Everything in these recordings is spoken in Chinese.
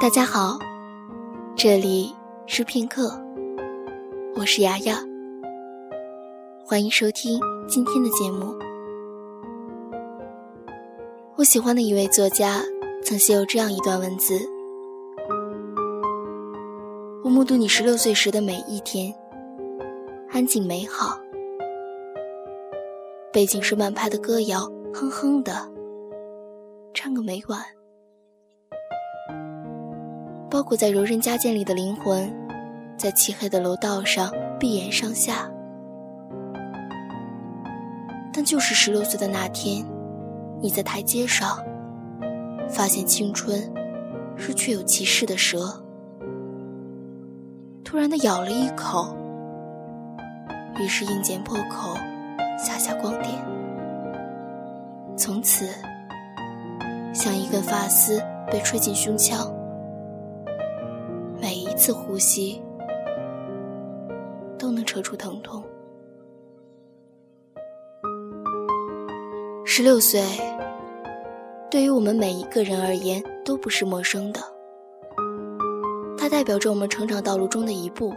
大家好，这里是片刻，我是雅雅，欢迎收听今天的节目。我喜欢的一位作家曾写有这样一段文字：我目睹你十六岁时的每一天，安静美好，背景是慢拍的歌谣，哼哼的，唱个没完。包裹在柔韧加件里的灵魂，在漆黑的楼道上闭眼上下。但就是十六岁的那天，你在台阶上发现青春是确有其事的蛇，突然的咬了一口，于是硬剪破口，洒下光点，从此像一根发丝被吹进胸腔。每次呼吸都能扯出疼痛。十六岁，对于我们每一个人而言都不是陌生的。它代表着我们成长道路中的一步。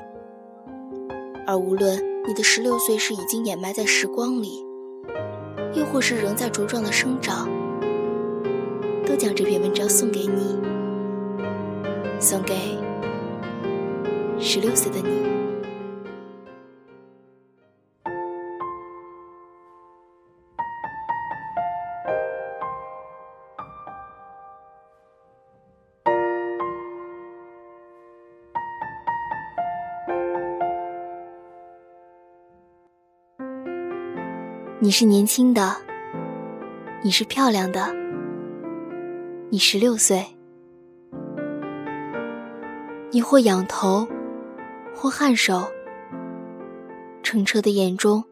而无论你的十六岁是已经掩埋在时光里，又或是仍在茁壮的生长，都将这篇文章送给你，送给。十六岁的你，你是年轻的，你是漂亮的，你十六岁，你或仰头。或颔首，澄澈的眼中，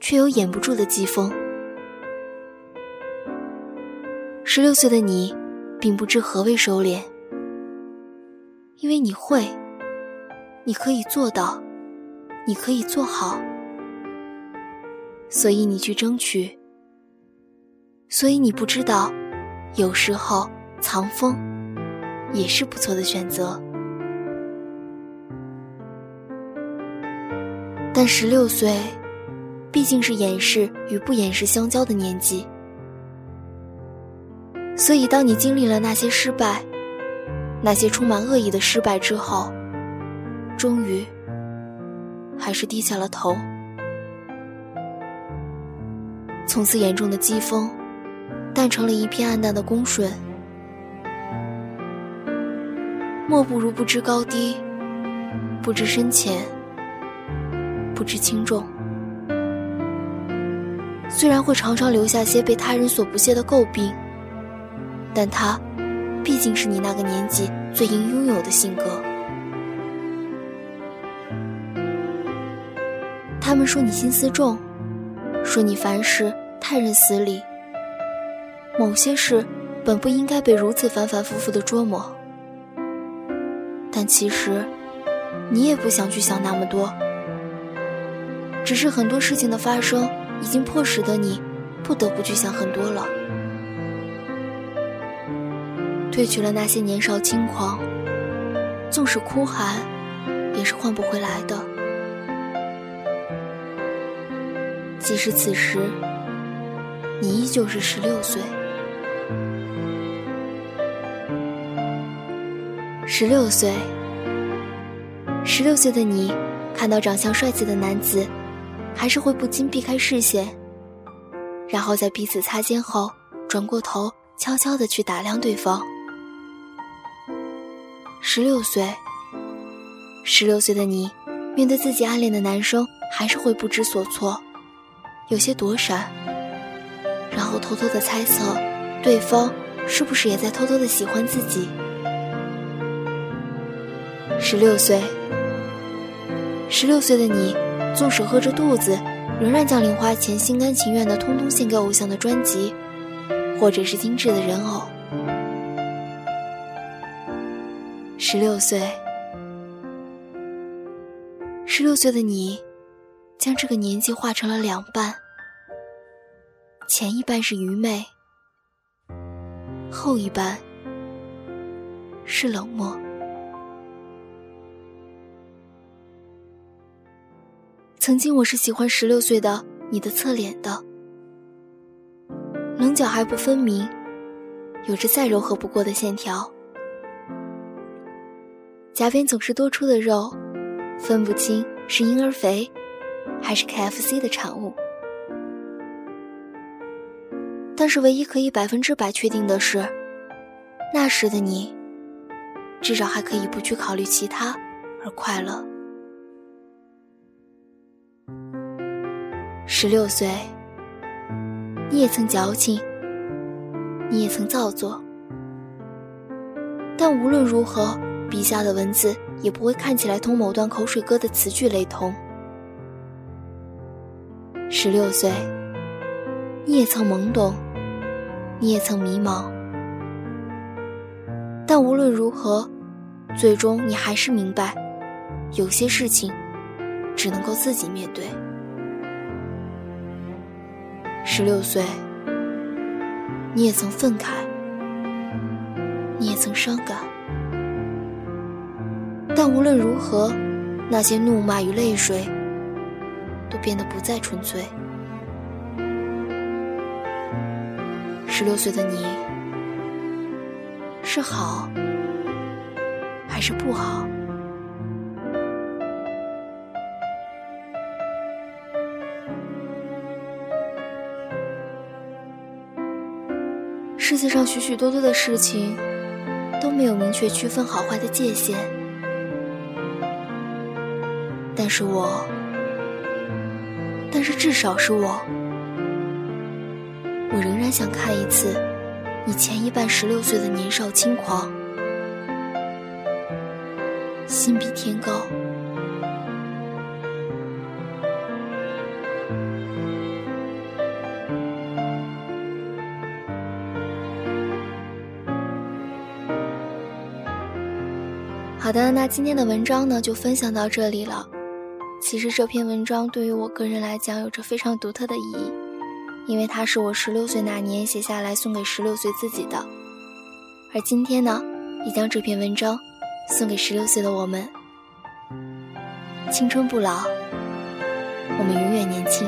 却有掩不住的疾风。十六岁的你，并不知何为收敛，因为你会，你可以做到，你可以做好，所以你去争取。所以你不知道，有时候藏风，也是不错的选择。但十六岁，毕竟是掩饰与不掩饰相交的年纪，所以当你经历了那些失败，那些充满恶意的失败之后，终于还是低下了头。从此眼中的疾风，淡成了一片暗淡的恭顺。莫不如不知高低，不知深浅。不知轻重，虽然会常常留下些被他人所不屑的诟病，但他毕竟是你那个年纪最应拥有的性格。他们说你心思重，说你凡事太认死理，某些事本不应该被如此反反复复的捉磨。但其实，你也不想去想那么多。只是很多事情的发生，已经迫使的你，不得不去想很多了。褪去了那些年少轻狂，纵使哭喊，也是换不回来的。即使此时，你依旧是十六岁。十六岁，十六岁的你，看到长相帅气的男子。还是会不禁避开视线，然后在彼此擦肩后，转过头，悄悄地去打量对方。十六岁，十六岁的你，面对自己暗恋的男生，还是会不知所措，有些躲闪，然后偷偷的猜测，对方是不是也在偷偷的喜欢自己。十六岁，十六岁的你。纵使饿着肚子，仍然将零花钱心甘情愿的通通献给偶像的专辑，或者是精致的人偶。十六岁，十六岁的你，将这个年纪划成了两半，前一半是愚昧，后一半是冷漠。曾经我是喜欢十六岁的你的侧脸的，棱角还不分明，有着再柔和不过的线条，颊边总是多出的肉，分不清是婴儿肥，还是 KFC 的产物。但是唯一可以百分之百确定的是，那时的你，至少还可以不去考虑其他而快乐。十六岁，你也曾矫情，你也曾造作，但无论如何，笔下的文字也不会看起来同某段口水歌的词句雷同。十六岁，你也曾懵懂。你也曾迷茫，但无论如何，最终你还是明白，有些事情只能够自己面对。十六岁，你也曾愤慨，你也曾伤感，但无论如何，那些怒骂与泪水都变得不再纯粹。十六岁的你，是好还是不好？世界上许许多多的事情都没有明确区分好坏的界限，但是我，但是至少是我。我仍然想看一次你前一半十六岁的年少轻狂，心比天高。好的，那今天的文章呢就分享到这里了。其实这篇文章对于我个人来讲有着非常独特的意义。因为它是我十六岁那年写下来送给十六岁自己的，而今天呢，也将这篇文章送给十六岁的我们。青春不老，我们永远年轻。